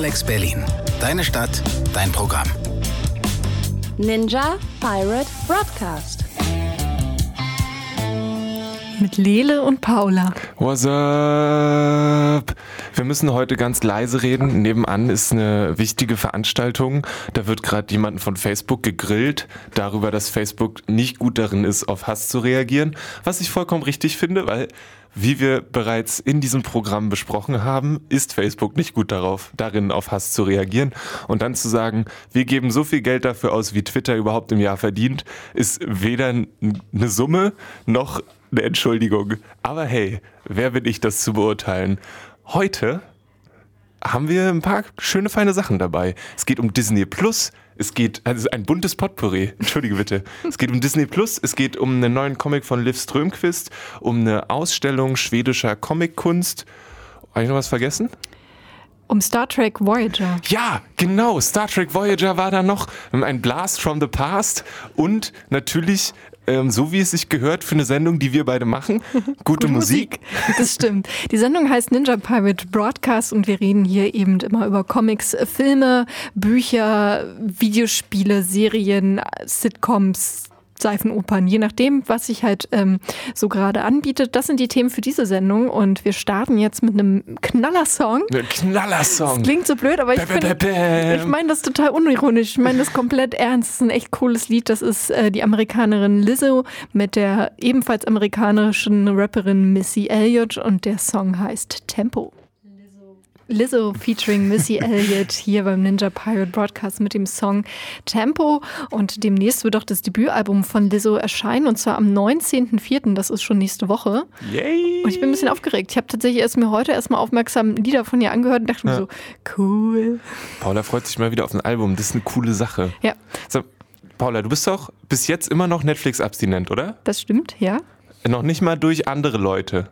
Alex Berlin. Deine Stadt, dein Programm. Ninja Pirate Broadcast. Mit Lele und Paula. What's up? Wir müssen heute ganz leise reden. Nebenan ist eine wichtige Veranstaltung. Da wird gerade jemanden von Facebook gegrillt darüber, dass Facebook nicht gut darin ist, auf Hass zu reagieren. Was ich vollkommen richtig finde, weil wie wir bereits in diesem Programm besprochen haben, ist Facebook nicht gut darauf, darin auf Hass zu reagieren. Und dann zu sagen, wir geben so viel Geld dafür aus, wie Twitter überhaupt im Jahr verdient, ist weder eine Summe noch eine Entschuldigung. Aber hey, wer bin ich, das zu beurteilen? Heute haben wir ein paar schöne, feine Sachen dabei. Es geht um Disney Plus. Es geht, also ein buntes Potpourri, entschuldige bitte. Es geht um Disney Plus, es geht um einen neuen Comic von Liv Strömquist, um eine Ausstellung schwedischer Comickunst. Habe ich noch was vergessen? Um Star Trek Voyager. Ja, genau. Star Trek Voyager war da noch. Ein Blast from the Past und natürlich ähm, so wie es sich gehört für eine Sendung, die wir beide machen. Gute, Gute Musik. Musik. Das stimmt. Die Sendung heißt Ninja Pirate Broadcast und wir reden hier eben immer über Comics, Filme, Bücher, Videospiele, Serien, Sitcoms, Seifenopern, je nachdem, was sich halt ähm, so gerade anbietet. Das sind die Themen für diese Sendung und wir starten jetzt mit einem Knallersong. Ein Knallersong. Das klingt so blöd, aber ich, ich meine das total unironisch. Ich meine das komplett ernst. Das ist ein echt cooles Lied. Das ist äh, die Amerikanerin Lizzo mit der ebenfalls amerikanischen Rapperin Missy Elliott und der Song heißt Tempo. Lizzo featuring Missy Elliott hier beim Ninja Pirate Broadcast mit dem Song Tempo. Und demnächst wird auch das Debütalbum von Lizzo erscheinen und zwar am 19.04. Das ist schon nächste Woche. Yay! Und ich bin ein bisschen aufgeregt. Ich habe tatsächlich erst mir heute erstmal aufmerksam Lieder von ihr angehört und dachte ja. mir so, cool. Paula freut sich mal wieder auf ein Album. Das ist eine coole Sache. Ja. So, Paula, du bist doch bis jetzt immer noch Netflix-abstinent, oder? Das stimmt, ja. Noch nicht mal durch andere Leute.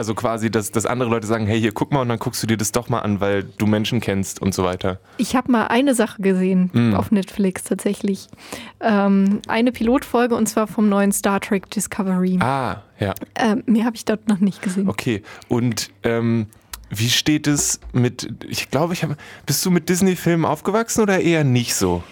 Also quasi, dass, dass andere Leute sagen, hey, hier guck mal und dann guckst du dir das doch mal an, weil du Menschen kennst und so weiter. Ich habe mal eine Sache gesehen mm. auf Netflix tatsächlich. Ähm, eine Pilotfolge und zwar vom neuen Star Trek Discovery. Ah, ja. Ähm, mehr habe ich dort noch nicht gesehen. Okay. Und ähm, wie steht es mit, ich glaube, ich habe, bist du mit Disney-Filmen aufgewachsen oder eher nicht so?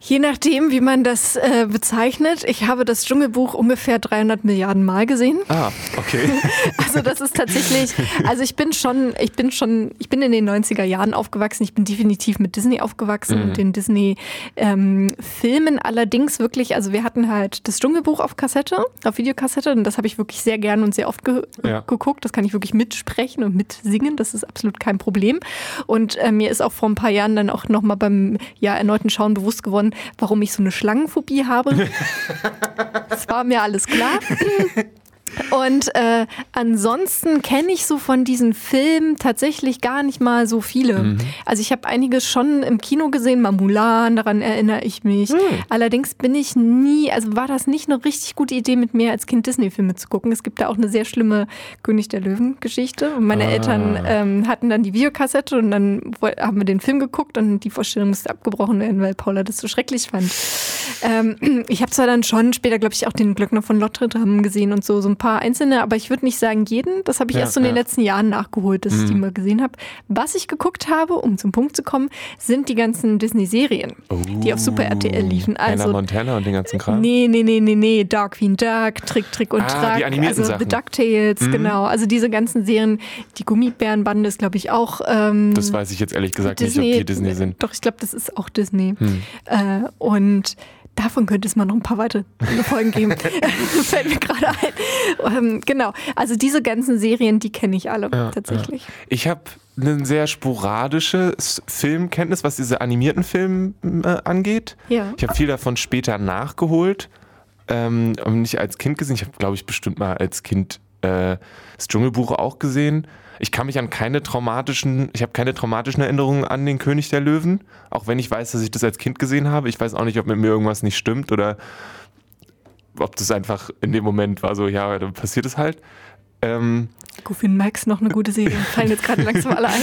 Je nachdem, wie man das äh, bezeichnet. Ich habe das Dschungelbuch ungefähr 300 Milliarden Mal gesehen. Ah, okay. also das ist tatsächlich, also ich bin schon, ich bin schon, ich bin in den 90er Jahren aufgewachsen. Ich bin definitiv mit Disney aufgewachsen mhm. und den Disney-Filmen. Ähm, Allerdings wirklich, also wir hatten halt das Dschungelbuch auf Kassette, auf Videokassette und das habe ich wirklich sehr gern und sehr oft ge ja. geguckt. Das kann ich wirklich mitsprechen und mitsingen. Das ist absolut kein Problem. Und äh, mir ist auch vor ein paar Jahren dann auch nochmal beim ja, erneuten Schauen bewusst geworden, warum ich so eine Schlangenphobie habe. das war mir alles klar. Und äh, ansonsten kenne ich so von diesen Filmen tatsächlich gar nicht mal so viele. Mhm. Also ich habe einiges schon im Kino gesehen, mal Mulan, daran erinnere ich mich. Mhm. Allerdings bin ich nie, also war das nicht eine richtig gute Idee, mit mir als Kind Disney-Filme zu gucken. Es gibt da auch eine sehr schlimme König der Löwen-Geschichte. Und meine ah. Eltern ähm, hatten dann die Videokassette und dann haben wir den Film geguckt und die Vorstellung musste abgebrochen werden, weil Paula das so schrecklich fand. Ähm, ich habe zwar dann schon später, glaube ich, auch den Glöckner von Notre Dame gesehen und so, so ein paar einzelne, aber ich würde nicht sagen jeden. Das habe ich ja, erst so in den letzten Jahren nachgeholt, dass mhm. ich die mhm. mal gesehen habe. Was ich geguckt habe, um zum Punkt zu kommen, sind die ganzen Disney-Serien, oh. die auf Super RTL liefen. Also, Hannah Montana und den ganzen Kram? Nee, nee, nee, nee, nee. Dark Queen Duck, Trick, Trick und ah, Track. Die animierten also Sachen. The DuckTales, mhm. genau. Also diese ganzen Serien. Die Gummibärenbande ist, glaube ich, auch. Ähm, das weiß ich jetzt ehrlich gesagt Disney, nicht, ob die Disney sind. Doch, ich glaube, das ist auch Disney. Hm. Äh, und Davon könnte es mal noch ein paar weitere Folgen geben. Fällt mir gerade ein. Ähm, genau. Also diese ganzen Serien, die kenne ich alle ja, tatsächlich. Ja. Ich habe eine sehr sporadische Filmkenntnis, was diese animierten Filme äh, angeht. Ja. Ich habe viel davon später nachgeholt. Ähm, nicht als Kind gesehen. Ich habe, glaube ich, bestimmt mal als Kind äh, das Dschungelbuch auch gesehen. Ich kann mich an keine traumatischen, ich habe keine traumatischen Erinnerungen an den König der Löwen, auch wenn ich weiß, dass ich das als Kind gesehen habe. Ich weiß auch nicht, ob mit mir irgendwas nicht stimmt oder ob das einfach in dem Moment war so, ja, dann passiert es halt. Ähm, Goofy Max noch eine gute Serie. Fallen jetzt gerade langsam alle ein.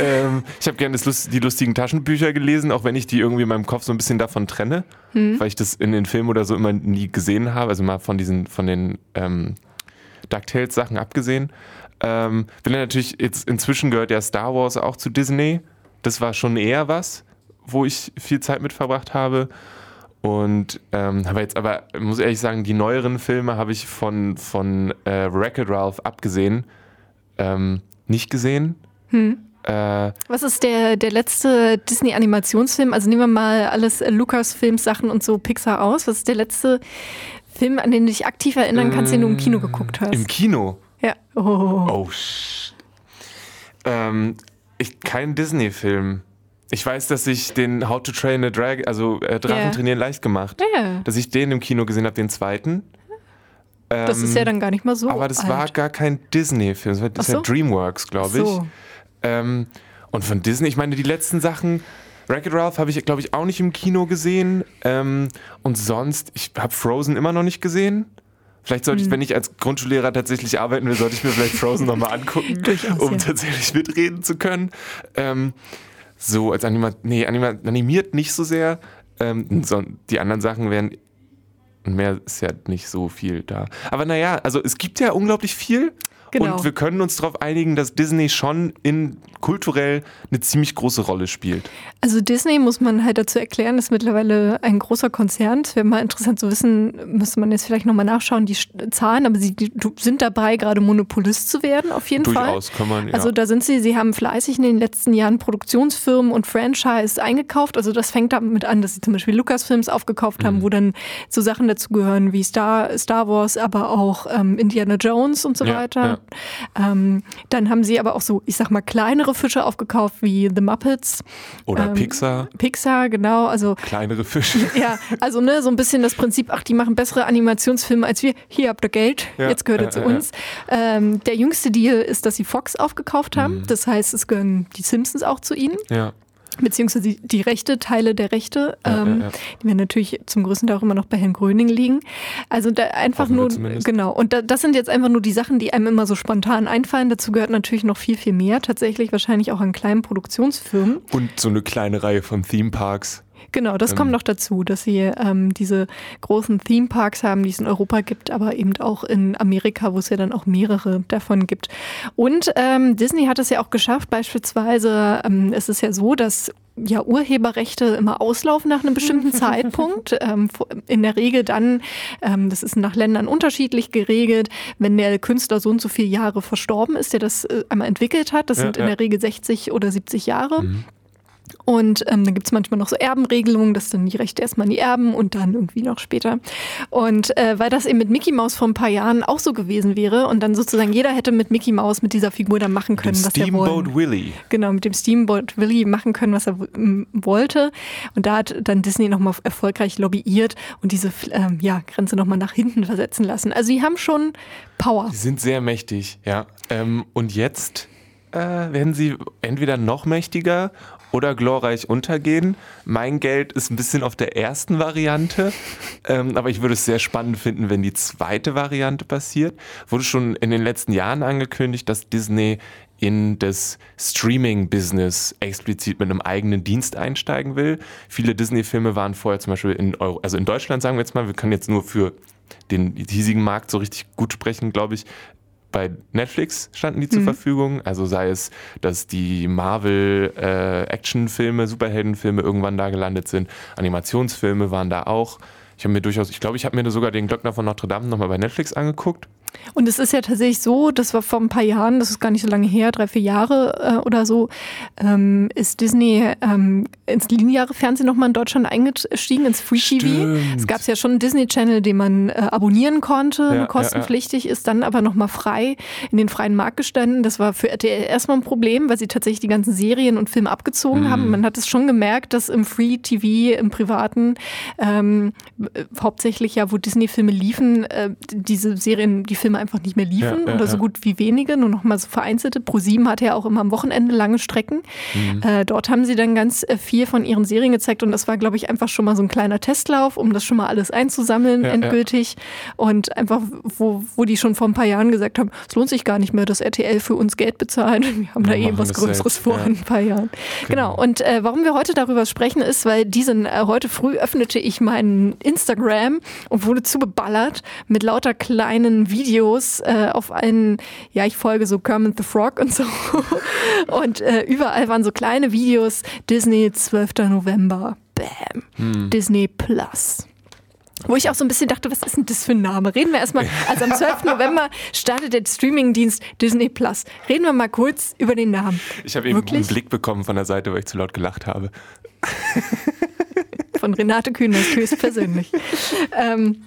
ähm, ich habe gerne Lust, die lustigen Taschenbücher gelesen, auch wenn ich die irgendwie in meinem Kopf so ein bisschen davon trenne, hm. weil ich das in den Filmen oder so immer nie gesehen habe. Also mal von diesen, von den ähm, DuckTales-Sachen abgesehen. Ähm, will natürlich jetzt inzwischen gehört ja Star Wars auch zu Disney. Das war schon eher was, wo ich viel Zeit mit verbracht habe. Und ähm, habe jetzt aber, muss ehrlich sagen, die neueren Filme habe ich von, von äh, Wreck-It Ralph abgesehen ähm, nicht gesehen. Hm. Äh, Was ist der, der letzte Disney-Animationsfilm? Also nehmen wir mal alles äh, Lucas-Films-Sachen und so Pixar aus. Was ist der letzte Film, an den du dich aktiv erinnern kannst, den du im Kino geguckt hast? Im Kino? Ja. Oh, oh ähm, ich, kein Disney-Film. Ich weiß, dass ich den How to Train a Dragon, also äh, Drachen yeah. trainieren leicht gemacht, yeah. dass ich den im Kino gesehen habe, den zweiten. Ähm, das ist ja dann gar nicht mal so. Aber das alt. war gar kein Disney-Film, das war das so? ja Dreamworks, glaube ich. So. Ähm, und von Disney, ich meine, die letzten Sachen, Wreck-It Ralph habe ich, glaube ich, auch nicht im Kino gesehen. Ähm, und sonst, ich habe Frozen immer noch nicht gesehen. Vielleicht sollte ich, hm. wenn ich als Grundschullehrer tatsächlich arbeiten will, sollte ich mir vielleicht Frozen nochmal angucken, Durchaus, um ja. tatsächlich mitreden zu können. Ähm, so, als Anima nee, animiert nicht so sehr. Ähm, so, die anderen Sachen wären. Mehr ist ja nicht so viel da. Aber naja, also es gibt ja unglaublich viel. Genau. Und wir können uns darauf einigen, dass Disney schon in kulturell eine ziemlich große Rolle spielt. Also Disney muss man halt dazu erklären, ist mittlerweile ein großer Konzern. Es wäre mal interessant zu wissen, müsste man jetzt vielleicht nochmal nachschauen, die Zahlen, aber sie sind dabei, gerade Monopolist zu werden, auf jeden Durchaus Fall. Kann man, ja. Also da sind sie, sie haben fleißig in den letzten Jahren Produktionsfirmen und Franchise eingekauft. Also das fängt damit an, dass sie zum Beispiel Lucasfilms aufgekauft haben, mhm. wo dann so Sachen dazu gehören wie Star, Star Wars, aber auch ähm, Indiana Jones und so ja, weiter. Ja. Ähm, dann haben sie aber auch so, ich sag mal, kleinere Fische aufgekauft wie The Muppets. Oder ähm, Pixar. Pixar, genau. Also kleinere Fische. Ja, also ne, so ein bisschen das Prinzip, ach, die machen bessere Animationsfilme als wir. Hier habt ihr Geld, ja, jetzt gehört ihr äh, zu uns. Ähm, der jüngste Deal ist, dass sie Fox aufgekauft haben. Mhm. Das heißt, es gehören die Simpsons auch zu ihnen. Ja beziehungsweise die, Rechte, Teile der Rechte, ja, ähm, ja, ja. die werden natürlich zum größten Teil auch immer noch bei Herrn Gröning liegen. Also da einfach nur, genau, und da, das sind jetzt einfach nur die Sachen, die einem immer so spontan einfallen. Dazu gehört natürlich noch viel, viel mehr, tatsächlich wahrscheinlich auch an kleinen Produktionsfirmen. Und so eine kleine Reihe von Theme Parks. Genau, das ähm. kommt noch dazu, dass sie ähm, diese großen Theme Parks haben, die es in Europa gibt, aber eben auch in Amerika, wo es ja dann auch mehrere davon gibt. Und ähm, Disney hat es ja auch geschafft, beispielsweise, ähm, es ist ja so, dass ja, Urheberrechte immer auslaufen nach einem bestimmten Zeitpunkt. Ähm, in der Regel dann, ähm, das ist nach Ländern unterschiedlich geregelt, wenn der Künstler so und so viele Jahre verstorben ist, der das äh, einmal entwickelt hat. Das ja, sind in der Regel 60 oder 70 Jahre. Mhm. Und ähm, dann gibt es manchmal noch so Erbenregelungen, dass dann die Rechte erstmal an die Erben und dann irgendwie noch später. Und äh, weil das eben mit Mickey Mouse vor ein paar Jahren auch so gewesen wäre und dann sozusagen jeder hätte mit Mickey Mouse, mit dieser Figur dann machen können, was er wollte. Steamboat Willie. Genau, mit dem Steamboat Willie machen können, was er wollte. Und da hat dann Disney nochmal erfolgreich lobbyiert und diese ähm, ja, Grenze nochmal nach hinten versetzen lassen. Also sie haben schon Power. Sie sind sehr mächtig, ja. Ähm, und jetzt äh, werden sie entweder noch mächtiger oder glorreich untergehen. Mein Geld ist ein bisschen auf der ersten Variante, ähm, aber ich würde es sehr spannend finden, wenn die zweite Variante passiert. Wurde schon in den letzten Jahren angekündigt, dass Disney in das Streaming-Business explizit mit einem eigenen Dienst einsteigen will. Viele Disney-Filme waren vorher zum Beispiel in Euro, also in Deutschland sagen wir jetzt mal, wir können jetzt nur für den hiesigen Markt so richtig gut sprechen, glaube ich, bei Netflix standen die mhm. zur Verfügung. Also sei es, dass die Marvel äh, Actionfilme, Superheldenfilme irgendwann da gelandet sind. Animationsfilme waren da auch. Ich habe mir durchaus, ich glaube, ich habe mir sogar den Glöckner von Notre Dame nochmal bei Netflix angeguckt. Und es ist ja tatsächlich so, das war vor ein paar Jahren, das ist gar nicht so lange her, drei, vier Jahre äh, oder so, ähm, ist Disney ähm, ins lineare Fernsehen nochmal in Deutschland eingestiegen, ins Free TV. Es gab ja schon einen Disney Channel, den man äh, abonnieren konnte, ja, kostenpflichtig, ja, ja. ist dann aber nochmal frei in den freien Markt gestanden. Das war für RTL erstmal ein Problem, weil sie tatsächlich die ganzen Serien und Filme abgezogen mhm. haben. Man hat es schon gemerkt, dass im Free TV, im Privaten, ähm, hauptsächlich ja, wo Disney-Filme liefen, äh, diese Serien, die Filme einfach nicht mehr liefen ja, ja, oder so gut wie wenige, nur noch mal so vereinzelte. ProSieben hatte ja auch immer am Wochenende lange Strecken. Mhm. Äh, dort haben sie dann ganz äh, viel von ihren Serien gezeigt und das war, glaube ich, einfach schon mal so ein kleiner Testlauf, um das schon mal alles einzusammeln, endgültig. Und einfach, wo, wo die schon vor ein paar Jahren gesagt haben, es lohnt sich gar nicht mehr, dass RTL für uns Geld bezahlt. Wir haben wir da eben was Größeres selbst. vor in ein paar Jahren. Genau. genau. Und äh, warum wir heute darüber sprechen, ist, weil diesen äh, heute früh öffnete ich meinen Instagram und wurde zugeballert mit lauter kleinen Videos Videos äh, auf einen, ja, ich folge so Kermit the Frog und so. Und äh, überall waren so kleine Videos. Disney 12. November. Bam. Hm. Disney Plus. Wo ich auch so ein bisschen dachte, was ist denn das für ein Name? Reden wir erstmal, also am 12. November startet der Streamingdienst Disney Plus. Reden wir mal kurz über den Namen. Ich habe eben einen Blick bekommen von der Seite, weil ich zu laut gelacht habe. Von Renate Kühners höchstpersönlich. ähm,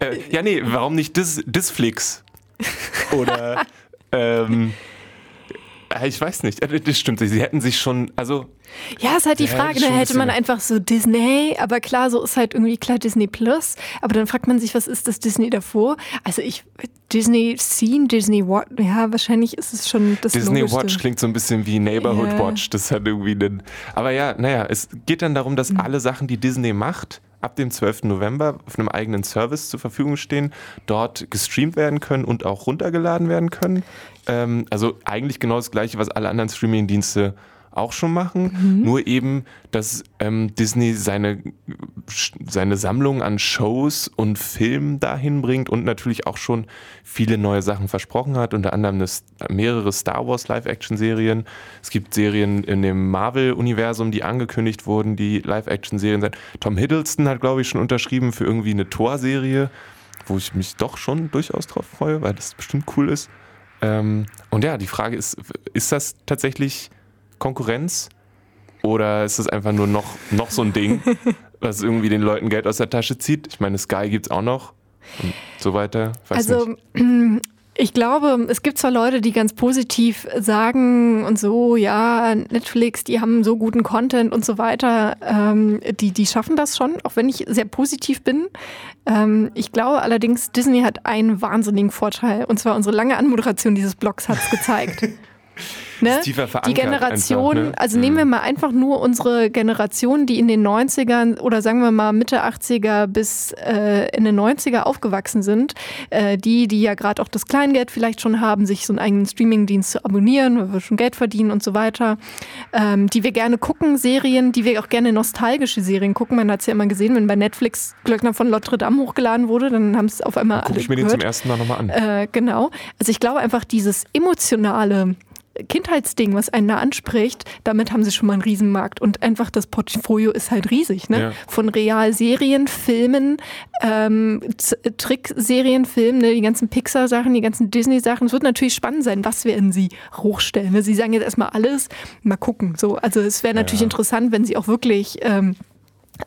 äh, ja, nee, warum nicht Dis Disflix? Oder ähm, äh, ich weiß nicht. Äh, das stimmt. Sie hätten sich schon, also. Ja, ist halt die Frage, da hätte man einfach so Disney, aber klar, so ist halt irgendwie klar Disney Plus. Aber dann fragt man sich, was ist das Disney davor? Also ich, Disney Scene, Disney Watch, ja, wahrscheinlich ist es schon das Disney Logischste. Watch klingt so ein bisschen wie Neighborhood yeah. Watch. Das hat irgendwie einen. Aber ja, naja, es geht dann darum, dass mhm. alle Sachen, die Disney macht, ab dem 12. November auf einem eigenen Service zur Verfügung stehen, dort gestreamt werden können und auch runtergeladen werden können. Ähm, also eigentlich genau das gleiche, was alle anderen Streaming-Dienste auch schon machen. Mhm. Nur eben, dass ähm, Disney seine, seine Sammlung an Shows und Filmen dahin bringt und natürlich auch schon viele neue Sachen versprochen hat, unter anderem eine, mehrere Star Wars Live-Action-Serien. Es gibt Serien in dem Marvel-Universum, die angekündigt wurden, die Live-Action-Serien sind. Tom Hiddleston hat, glaube ich, schon unterschrieben für irgendwie eine Thor-Serie, wo ich mich doch schon durchaus drauf freue, weil das bestimmt cool ist. Ähm, und ja, die Frage ist, ist das tatsächlich Konkurrenz? Oder ist das einfach nur noch, noch so ein Ding, was irgendwie den Leuten Geld aus der Tasche zieht? Ich meine, Sky gibt es auch noch und so weiter. Weiß also nicht. Ich glaube, es gibt zwar Leute, die ganz positiv sagen und so, ja, Netflix, die haben so guten Content und so weiter, ähm, die, die schaffen das schon, auch wenn ich sehr positiv bin. Ähm, ich glaube allerdings, Disney hat einen wahnsinnigen Vorteil, und zwar unsere lange Anmoderation dieses Blogs hat es gezeigt. Ne? tiefer verankert. Die Generation, einfach, ne? also nehmen wir mhm. mal einfach nur unsere Generation, die in den 90ern oder sagen wir mal Mitte 80er bis äh, in den 90er aufgewachsen sind, äh, die, die ja gerade auch das Kleingeld vielleicht schon haben, sich so einen eigenen Streamingdienst zu abonnieren, weil wir schon Geld verdienen und so weiter, ähm, die wir gerne gucken, Serien, die wir auch gerne nostalgische Serien gucken. Man hat es ja immer gesehen, wenn bei Netflix Glöckner von Notre Dame hochgeladen wurde, dann haben es auf einmal Guck ich mir gehört. den zum ersten Mal nochmal an. Äh, genau. Also ich glaube einfach dieses emotionale Kindheitsding, was einen da anspricht, damit haben sie schon mal einen Riesenmarkt. Und einfach das Portfolio ist halt riesig. Ne? Ja. Von Realserien, Filmen, ähm, Trickserien, Filmen, ne? die ganzen Pixar-Sachen, die ganzen Disney-Sachen. Es wird natürlich spannend sein, was werden sie hochstellen. Ne? Sie sagen jetzt erstmal alles, mal gucken. So, also es wäre natürlich ja. interessant, wenn sie auch wirklich ähm,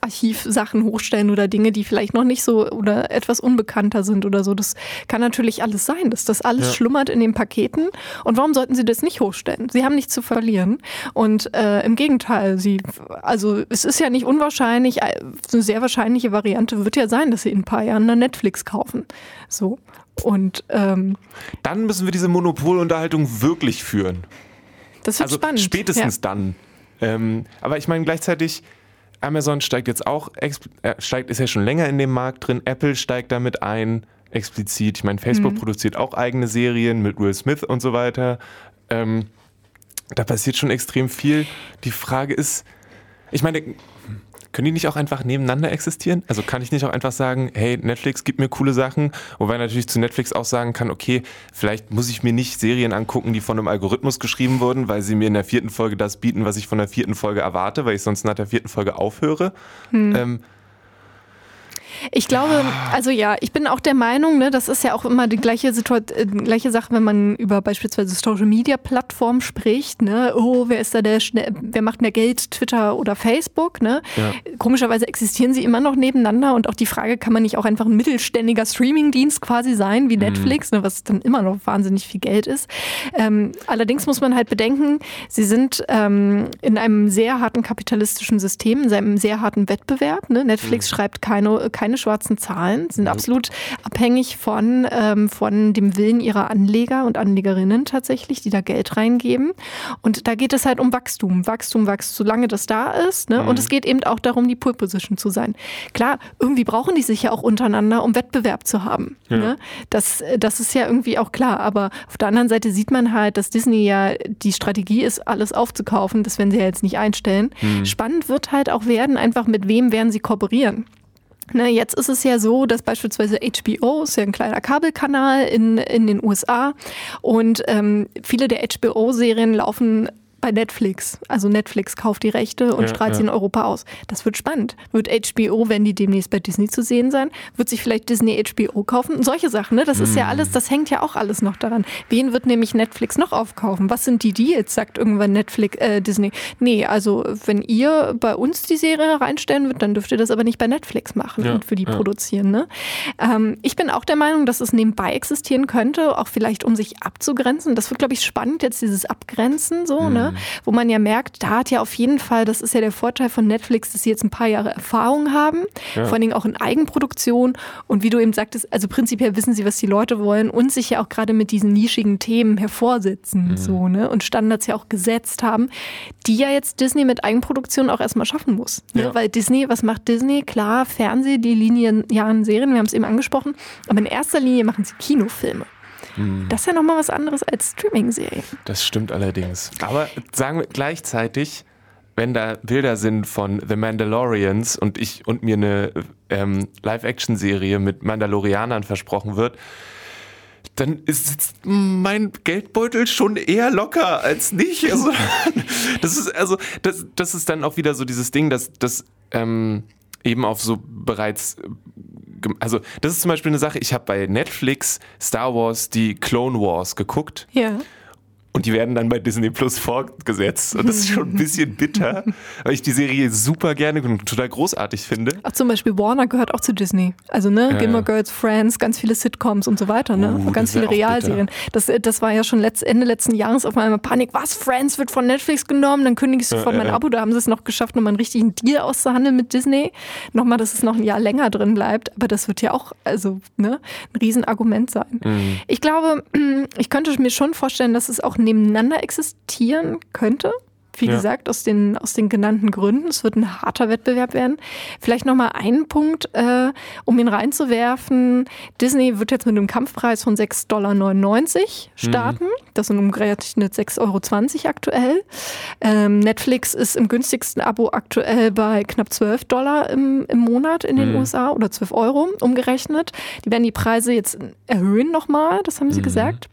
Archivsachen hochstellen oder Dinge, die vielleicht noch nicht so oder etwas unbekannter sind oder so. Das kann natürlich alles sein, dass das alles ja. schlummert in den Paketen. Und warum sollten sie das nicht hochstellen? Sie haben nichts zu verlieren. Und äh, im Gegenteil, sie, also es ist ja nicht unwahrscheinlich, äh, eine sehr wahrscheinliche Variante wird ja sein, dass sie in ein paar Jahren dann Netflix kaufen. So. Und ähm, dann müssen wir diese Monopolunterhaltung wirklich führen. Das wird also spannend. Spätestens ja. dann. Ähm, aber ich meine gleichzeitig Amazon steigt jetzt auch, äh, steigt, ist ja schon länger in dem Markt drin. Apple steigt damit ein, explizit. Ich meine, Facebook mhm. produziert auch eigene Serien mit Will Smith und so weiter. Ähm, da passiert schon extrem viel. Die Frage ist, ich meine, können die nicht auch einfach nebeneinander existieren? Also kann ich nicht auch einfach sagen, hey, Netflix gibt mir coole Sachen, wobei natürlich zu Netflix auch sagen kann, okay, vielleicht muss ich mir nicht Serien angucken, die von einem Algorithmus geschrieben wurden, weil sie mir in der vierten Folge das bieten, was ich von der vierten Folge erwarte, weil ich sonst nach der vierten Folge aufhöre. Hm. Ähm, ich glaube, also ja, ich bin auch der Meinung, ne, das ist ja auch immer die gleiche Situation, äh, gleiche Sache, wenn man über beispielsweise Social Media Plattformen spricht, ne, oh, wer ist da der schnell, wer macht mehr Geld, Twitter oder Facebook, ne? Ja. Komischerweise existieren sie immer noch nebeneinander und auch die Frage, kann man nicht auch einfach ein mittelständiger Streamingdienst quasi sein, wie mhm. Netflix, mhm. ne, was dann immer noch wahnsinnig viel Geld ist. Ähm, allerdings muss man halt bedenken, sie sind ähm, in einem sehr harten kapitalistischen System, in einem sehr harten Wettbewerb. Ne? Netflix mhm. schreibt keine, keine keine schwarzen Zahlen, sind absolut abhängig von, ähm, von dem Willen ihrer Anleger und Anlegerinnen tatsächlich, die da Geld reingeben. Und da geht es halt um Wachstum. Wachstum wächst, solange das da ist. Ne? Mhm. Und es geht eben auch darum, die Pole Position zu sein. Klar, irgendwie brauchen die sich ja auch untereinander, um Wettbewerb zu haben. Ja. Ne? Das, das ist ja irgendwie auch klar. Aber auf der anderen Seite sieht man halt, dass Disney ja die Strategie ist, alles aufzukaufen. Das werden sie ja jetzt nicht einstellen. Mhm. Spannend wird halt auch werden, einfach mit wem werden sie kooperieren. Ne, jetzt ist es ja so, dass beispielsweise HBO ist ja ein kleiner Kabelkanal in, in den USA und ähm, viele der HBO-Serien laufen bei Netflix. Also Netflix kauft die Rechte und Ja, strahlt ja. sie in Europa aus. Das wird spannend. Wird HBO, wenn die demnächst bei Disney zu sehen sein, wird sich vielleicht Disney HBO kaufen? Solche Sachen, ne? Das ist Hm. ja alles, das hängt ja auch alles noch daran. Wen wird nämlich Netflix noch aufkaufen? Was sind die Deals? Sagt irgendwann Netflix, äh, Disney. Nee, also wenn ihr bei uns die Serie reinstellen wird, dann dürft ihr das aber nicht bei Netflix machen Ja, und für die produzieren. Ne? Ähm, ich bin auch der Meinung, dass es nebenbei existieren könnte, auch vielleicht um sich abzugrenzen. Das wird, glaube ich, spannend, jetzt dieses Abgrenzen so, ne? Wo man ja merkt, da hat ja auf jeden Fall, das ist ja der Vorteil von Netflix, dass sie jetzt ein paar Jahre Erfahrung haben, Ja. vor allen Dingen auch in Eigenproduktion. Und wie du eben sagtest, also prinzipiell wissen sie, was die Leute wollen und sich ja auch gerade mit diesen nischigen Themen hervorsetzen, so, ne? Und Standards ja auch gesetzt haben, die ja jetzt Disney mit Eigenproduktion auch erstmal schaffen muss. Ne? Ja. Weil Disney, was macht Disney? Klar, Fernseh, die linearen Serien, wir haben es eben angesprochen, aber in erster Linie machen sie Kinofilme. Das ist ja nochmal was anderes als Streaming-Serien. Das stimmt allerdings. Aber sagen wir gleichzeitig, wenn da Bilder sind von The Mandalorians und ich und mir eine ähm, Live-Action-Serie mit Mandalorianern versprochen wird, dann ist sitzt mein Geldbeutel schon eher locker als nicht. Also, das ist also das, das ist dann auch wieder so dieses Ding, dass das ähm, eben auf so bereits also das ist zum Beispiel eine Sache. Ich habe bei Netflix Star Wars die Clone Wars geguckt. Ja. Und die werden dann bei Disney Plus fortgesetzt. Und das ist schon ein bisschen bitter, weil ich die Serie super gerne und total großartig finde. Auch zum Beispiel Warner gehört auch zu Disney. Also ne, Ja, Gilmore. Girls, Friends, ganz viele Sitcoms und so weiter, ne? Uh, ganz viele Realserien. Das, das war ja schon letzt, Ende letzten Jahres auf einmal Panik. Was? Friends wird von Netflix genommen? Dann kündige ich sofort Ja, mein ja. Abo. Da haben sie es noch geschafft, nochmal einen richtigen Deal auszuhandeln mit Disney. Nochmal, dass es noch ein Jahr länger drin bleibt. Aber das wird ja auch, also, ne, ein Riesenargument sein. Mhm. Ich glaube, ich könnte mir schon vorstellen, dass es auch nebeneinander existieren könnte. Wie Ja. gesagt, aus den, aus den genannten Gründen. Es wird ein harter Wettbewerb werden. Vielleicht nochmal einen Punkt, äh, um ihn reinzuwerfen. Disney wird jetzt mit einem Kampfpreis von 6,99 Dollar starten. Das sind umgerechnet 6,20 Euro aktuell. Ähm, Netflix ist im günstigsten Abo aktuell bei knapp 12 Dollar im, im Monat in den Mhm. USA oder 12 Euro umgerechnet. Die werden die Preise jetzt erhöhen nochmal, das haben sie Mhm. gesagt.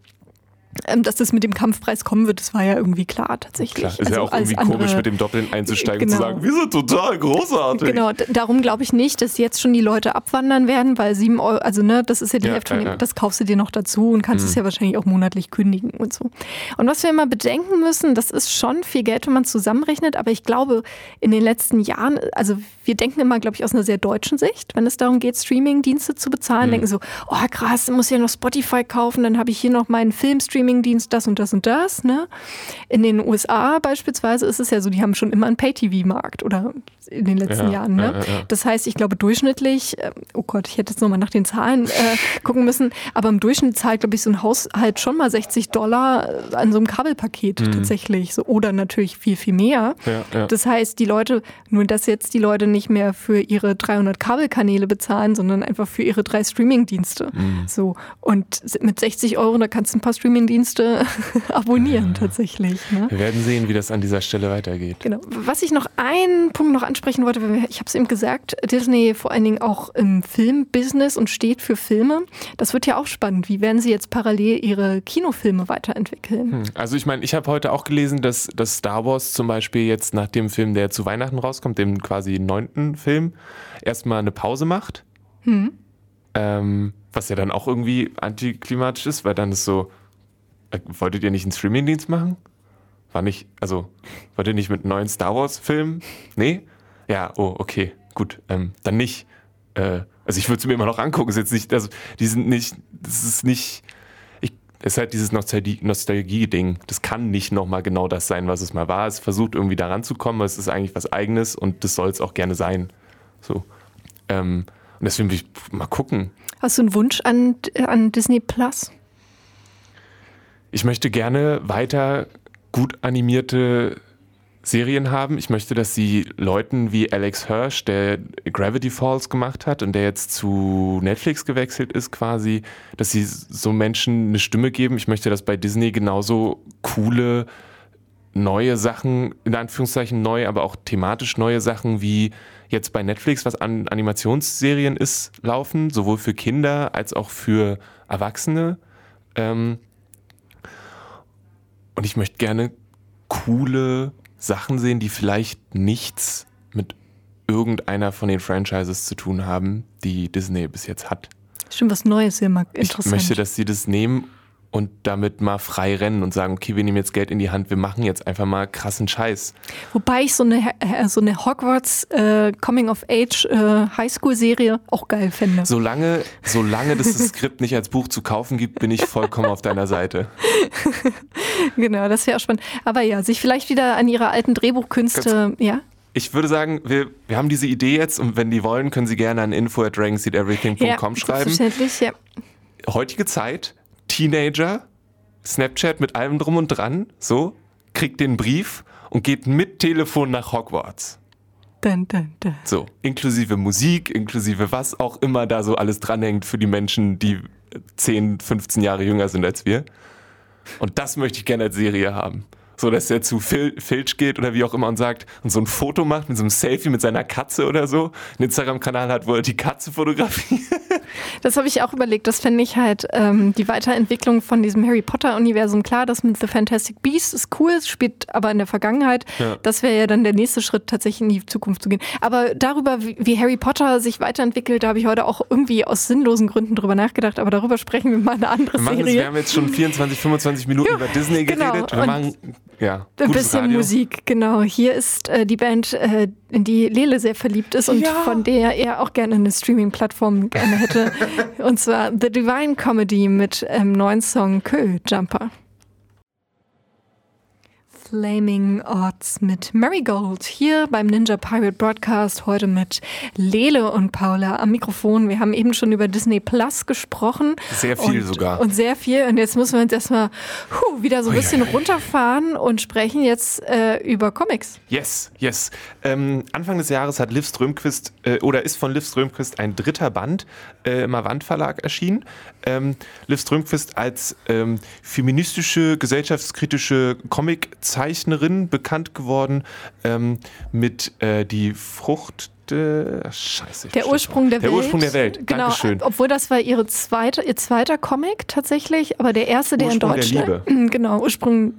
Ähm, dass das mit dem Kampfpreis kommen wird, das war ja irgendwie klar tatsächlich. Klar, ist Also ja auch irgendwie komisch, andere- mit dem Doppeln einzusteigen und Genau. zu sagen, wir sind total großartig. Genau, darum glaube ich nicht, dass jetzt schon die Leute abwandern werden, weil sieben Euro, also ne, das ist ja die Ja, Hälfte ja, ja. Mhm. das kaufst du dir noch dazu und kannst es ja wahrscheinlich auch monatlich kündigen und so. Und was wir immer bedenken müssen, das ist schon viel Geld, wenn man zusammenrechnet, aber ich glaube, in den letzten Jahren, also wir denken immer, glaube ich, aus einer sehr deutschen Sicht, wenn es darum geht, Streaming-Dienste zu bezahlen, Mhm. denken so, oh krass, ich muss ja noch Spotify kaufen, dann habe ich hier noch meinen Film-Streaming-Dienst, das und das und das. Ne? In den USA beispielsweise ist es ja so, die haben schon immer einen Pay-TV-Markt oder in den letzten Ja, Jahren. Ne? ja, ja. Das heißt, ich glaube durchschnittlich, äh, oh Gott, ich hätte jetzt nochmal nach den Zahlen äh, gucken müssen, aber im Durchschnitt zahlt, glaube ich, so ein Haushalt schon mal 60 Dollar äh, an so einem Kabelpaket tatsächlich. So, oder natürlich viel, viel mehr. Mhm. Das heißt, die Leute, nur dass jetzt die Leute nicht mehr für ihre 300 Kabelkanäle bezahlen, sondern einfach für ihre drei Streamingdienste. Mhm. So. Und mit 60 Euro, da kannst du ein paar Streamingdienste abonnieren tatsächlich. Ne? Wir werden sehen, wie das an dieser Stelle weitergeht. Genau. Was ich noch einen Punkt noch ansprechen wollte, ich habe es eben gesagt, Disney vor allen Dingen auch im Filmbusiness und steht für Filme. Das wird ja auch spannend. Wie werden sie jetzt parallel ihre Kinofilme weiterentwickeln? Hm. Also ich meine, ich habe heute auch gelesen, dass, dass Star Wars zum Beispiel jetzt nach dem Film, der zu Weihnachten rauskommt, dem quasi neunten Film, erstmal eine Pause macht. Ähm, was ja dann auch irgendwie antiklimatisch ist, weil dann ist so, wolltet ihr nicht einen Streamingdienst machen? War nicht, also, wollt ihr nicht mit neuen Star Wars-Film? Nee? Ja, oh, okay, gut, ähm, dann nicht. Äh, also ich würde es mir immer noch angucken, ist jetzt nicht, also die sind nicht, das ist nicht, ich, es ist halt dieses Nostalgie- Nostalgie-Ding. Das kann nicht nochmal genau das sein, was es mal war. Es versucht irgendwie daran zu kommen, aber es ist eigentlich was Eigenes und das soll es auch gerne sein. So. Ähm, und deswegen will ich mal gucken. Hast du einen Wunsch an, an Disney Plus? Ich möchte gerne weiter gut animierte Serien haben. Ich möchte, dass sie Leuten wie Alex Hirsch, der Gravity Falls gemacht hat und der jetzt zu Netflix gewechselt ist quasi, dass sie so Menschen eine Stimme geben. Ich möchte, dass bei Disney genauso coole neue Sachen, in Anführungszeichen neu, aber auch thematisch neue Sachen wie jetzt bei Netflix, was an Animationsserien ist, laufen, sowohl für Kinder als auch für Erwachsene. Ähm, und ich möchte gerne coole Sachen sehen, die vielleicht nichts mit irgendeiner von den Franchises zu tun haben, die Disney bis jetzt hat. Stimmt, was Neues immer interessant. Ich möchte, dass sie das nehmen und damit mal frei rennen und sagen, okay, wir nehmen jetzt Geld in die Hand, wir machen jetzt einfach mal krassen Scheiß. Wobei ich so eine, äh, so eine Hogwarts äh, Coming of Age äh, Highschool-Serie auch geil fände. Solange, solange das Skript nicht als Buch zu kaufen gibt, bin ich vollkommen auf deiner Seite. genau, das wäre auch spannend. Aber ja, sich vielleicht wieder an ihre alten Drehbuchkünste, ja. Ich würde sagen, wir, wir haben diese Idee jetzt und wenn die wollen, können sie gerne an info at dragonseedeverything.com ja, schreiben. Selbstverständlich, ja. Heutige Zeit, Teenager, Snapchat mit allem drum und dran, so, kriegt den Brief und geht mit Telefon nach Hogwarts. Dun, dun, dun. So, inklusive Musik, inklusive was auch immer da so alles dranhängt für die Menschen, die 10, 15 Jahre jünger sind als wir. Und das möchte ich gerne als Serie haben so dass er zu Fil Filch geht oder wie auch immer und sagt und so ein Foto macht mit so einem Selfie mit seiner Katze oder so, einen Instagram-Kanal hat, wo er die Katze fotografiert. Das habe ich auch überlegt. Das fände ich halt ähm, die Weiterentwicklung von diesem Harry Potter-Universum. Klar, das mit The Fantastic Beasts ist cool, spielt aber in der Vergangenheit. Ja. Das wäre ja dann der nächste Schritt, tatsächlich in die Zukunft zu gehen. Aber darüber, wie, wie Harry Potter sich weiterentwickelt, da habe ich heute auch irgendwie aus sinnlosen Gründen drüber nachgedacht. Aber darüber sprechen wir mal eine andere wir Serie. Das, wir haben jetzt schon 24, 25 Minuten ja, über Disney genau. geredet. Wir machen ja, ein bisschen Radio. Musik, genau. Hier ist äh, die Band, äh, in die Lele sehr verliebt ist und ja. von der er auch gerne eine Streaming-Plattform gerne hätte. und zwar The Divine Comedy mit ähm, neuen Song Kö Jumper. Flaming Odds mit Marigold hier beim Ninja Pirate Broadcast. Heute mit Lele und Paula am Mikrofon. Wir haben eben schon über Disney Plus gesprochen. Sehr viel und, sogar. Und sehr viel. Und jetzt müssen wir uns erstmal huh, wieder so ein bisschen runterfahren und sprechen jetzt äh, über Comics. Yes, yes. Ähm, Anfang des Jahres hat Liv Strömquist äh, oder ist von Liv Strömquist ein dritter Band äh, im Avant Verlag erschienen. Ähm, Liv Strömquist als ähm, feministische, gesellschaftskritische Comic-Zeichnerin Zeichnerin bekannt geworden ähm, mit äh, Die Frucht Scheiße. Der Ursprung der, der Welt. Ursprung der Welt. Genau. Dankeschön. Obwohl das war ihre zweite, ihr zweiter Comic tatsächlich, aber der erste, der Ursprung in Deutschland. Der Liebe. Genau, Ursprung.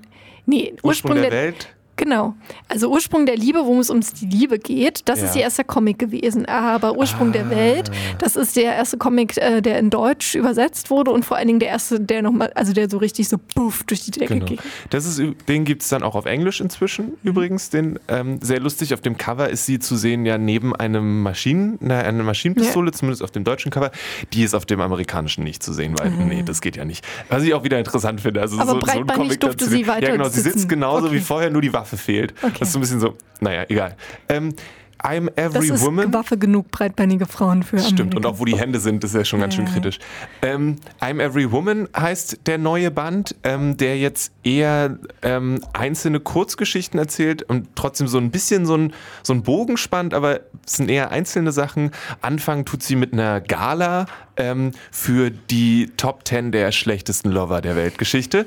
Nee, Ursprung, Ursprung der, der Welt. Genau. Also Ursprung der Liebe, worum es um die Liebe geht, das ja. ist ihr erster Comic gewesen. Aber Ursprung ah. der Welt, das ist der erste Comic, äh, der in Deutsch übersetzt wurde und vor allen Dingen der erste, der nochmal, also der so richtig so puff durch die Decke genau. ging. Das ist, den gibt es dann auch auf Englisch inzwischen mhm. übrigens. Den, ähm, sehr lustig, auf dem Cover ist sie zu sehen ja neben einem Maschinen, na, einer Maschinenpistole, ja. zumindest auf dem deutschen Cover. Die ist auf dem amerikanischen nicht zu sehen, weil mhm. nee, das geht ja nicht. Was ich auch wieder interessant finde. Also Aber so, so ein Comic durfte sie weiter Ja genau, sie sitzt genauso okay. wie vorher, nur die Waffe fehlt. Okay. Das ist so ein bisschen so, naja, egal. Ähm, I'm Every das ist Woman. Waffe genug breitbeinige Frauen für Stimmt, Amerika. und auch wo die Hände sind, ist ja schon ganz schön kritisch. Ähm, I'm Every Woman heißt der neue Band, ähm, der jetzt eher ähm, einzelne Kurzgeschichten erzählt und trotzdem so ein bisschen so ein, so ein Bogen spannt, aber es sind eher einzelne Sachen. Anfangen tut sie mit einer Gala ähm, für die Top 10 der schlechtesten Lover der Weltgeschichte.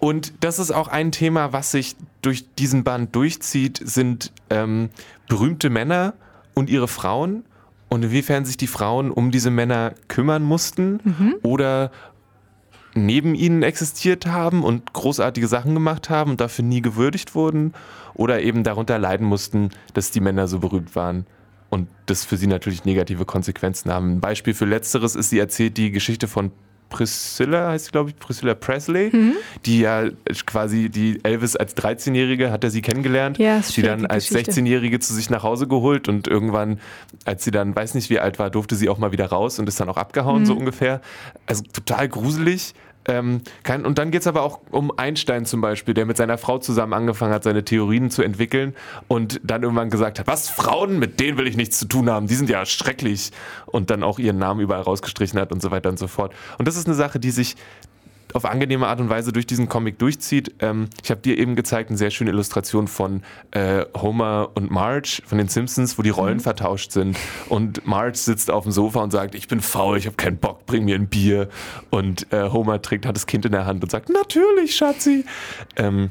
Und das ist auch ein Thema, was sich durch diesen Band durchzieht, sind ähm, berühmte Männer und ihre Frauen und inwiefern sich die Frauen um diese Männer kümmern mussten mhm. oder neben ihnen existiert haben und großartige Sachen gemacht haben und dafür nie gewürdigt wurden oder eben darunter leiden mussten, dass die Männer so berühmt waren und das für sie natürlich negative Konsequenzen haben. Ein Beispiel für letzteres ist, sie erzählt die Geschichte von Priscilla, heißt sie, glaube ich, Priscilla Presley, mhm. die ja quasi die Elvis als 13-Jährige hat er sie kennengelernt, ja, die dann als 16-Jährige zu sich nach Hause geholt und irgendwann, als sie dann weiß nicht wie alt war, durfte sie auch mal wieder raus und ist dann auch abgehauen, mhm. so ungefähr. Also total gruselig. Ähm, kann, und dann geht es aber auch um Einstein zum Beispiel, der mit seiner Frau zusammen angefangen hat, seine Theorien zu entwickeln und dann irgendwann gesagt hat, was, Frauen, mit denen will ich nichts zu tun haben, die sind ja schrecklich. Und dann auch ihren Namen überall rausgestrichen hat und so weiter und so fort. Und das ist eine Sache, die sich auf angenehme Art und Weise durch diesen Comic durchzieht. Ähm, ich habe dir eben gezeigt eine sehr schöne Illustration von äh, Homer und Marge von den Simpsons, wo die Rollen mhm. vertauscht sind. Und Marge sitzt auf dem Sofa und sagt, ich bin faul, ich habe keinen Bock, bring mir ein Bier. Und äh, Homer trägt, hat das Kind in der Hand und sagt, natürlich, Schatzi. Ähm,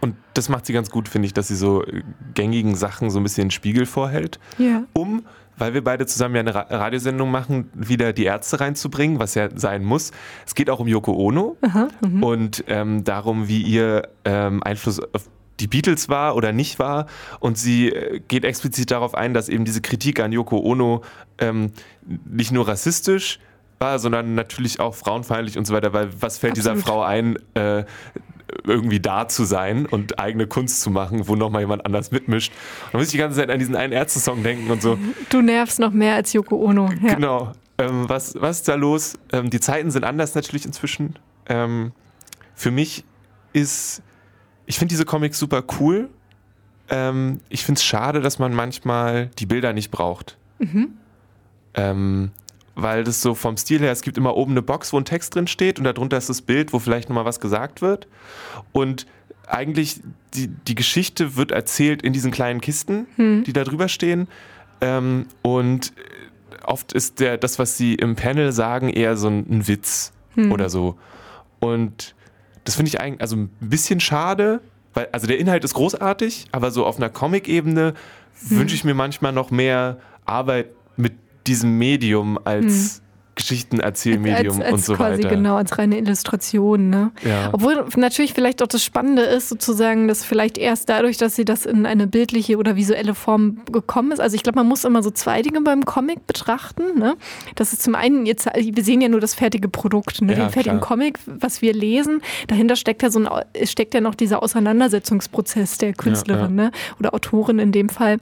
Und das macht sie ganz gut, finde ich, dass sie so äh, gängigen Sachen so ein bisschen den Spiegel vorhält, Ja. um, weil wir beide zusammen ja eine Ra Radiosendung machen, wieder die Ärzte reinzubringen, was ja sein muss. Es geht auch um Yoko Ono und ähm, darum, wie ihr ähm, Einfluss auf die Beatles war oder nicht war. Und sie äh, geht explizit darauf ein, dass eben diese Kritik an Yoko Ono ähm, nicht nur rassistisch war, sondern natürlich auch frauenfeindlich und so weiter, weil was fällt dieser Absolut. Frau ein, äh, irgendwie da zu sein und eigene Kunst zu machen, wo nochmal jemand anders mitmischt. Und da muss ich die ganze Zeit an diesen einen Ärzte-Song denken und so. Du nervst noch mehr als Yoko Ono. Ja. Genau. Ähm, was, was ist da los? Ähm, die Zeiten sind anders natürlich inzwischen. Ähm, für mich ist, ich finde diese Comics super cool. Ähm, ich finde es schade, dass man manchmal die Bilder nicht braucht. Ähm, weil das so vom Stil her, es gibt immer oben eine Box, wo ein Text drin steht und darunter ist das Bild, wo vielleicht nochmal was gesagt wird. Und eigentlich die, die Geschichte wird erzählt in diesen kleinen Kisten, die da drüber stehen. Ähm, und oft ist der, das, was sie im Panel sagen, eher so ein, ein Witz oder so. Und das finde ich eigentlich also ein bisschen schade, weil also der Inhalt ist großartig, aber so auf einer Comic-Ebene wünsche ich mir manchmal noch mehr Arbeit mit diesem Medium als Geschichtenerzählmedium als, als und so quasi weiter. genau als reine Illustration, ne? Ja. Obwohl natürlich vielleicht auch das Spannende ist, sozusagen, dass vielleicht erst dadurch, dass sie das in eine bildliche oder visuelle Form gekommen ist. Also ich glaube, man muss immer so zwei Dinge beim Comic betrachten. Ne? Das ist zum einen, jetzt, wir sehen ja nur das fertige Produkt, ne? Ja, den fertigen klar. Comic, was wir lesen. Dahinter steckt ja so ein, steckt ja noch dieser Auseinandersetzungsprozess der Künstlerin ja. Ne? oder Autorin in dem Fall